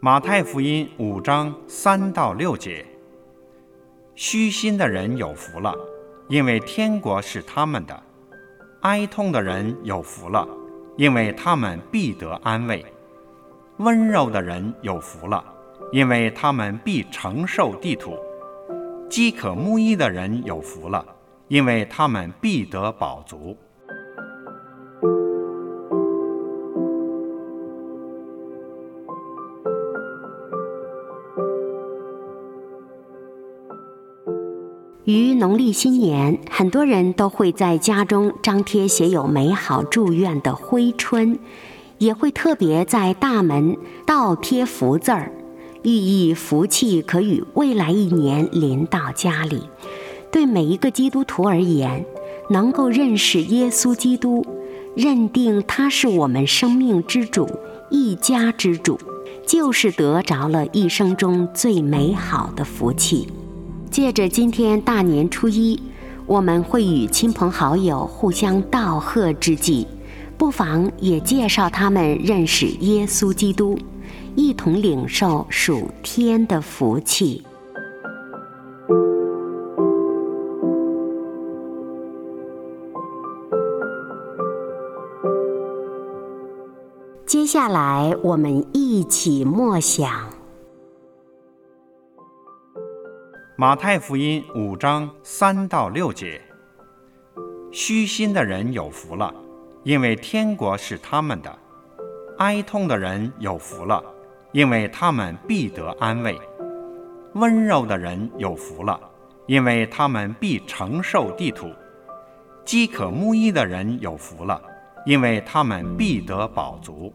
马太福音五章三到六节：虚心的人有福了，因为天国是他们的；哀痛的人有福了，因为他们必得安慰；温柔的人有福了，因为他们必承受地土；饥渴慕义的人有福了，因为他们必得饱足。于农历新年，很多人都会在家中张贴写有美好祝愿的挥春，也会特别在大门倒贴福字儿，寓意福气可与未来一年临到家里。对每一个基督徒而言，能够认识耶稣基督，认定他是我们生命之主、一家之主，就是得着了一生中最美好的福气。借着今天大年初一，我们会与亲朋好友互相道贺之际，不妨也介绍他们认识耶稣基督，一同领受属天的福气。接下来，我们一起默想。马太福音五章三到六节：虚心的人有福了，因为天国是他们的；哀痛的人有福了，因为他们必得安慰；温柔的人有福了，因为他们必承受地土；饥渴慕义的人有福了，因为他们必得饱足。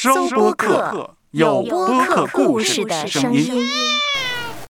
收播客，有播客故事的声音。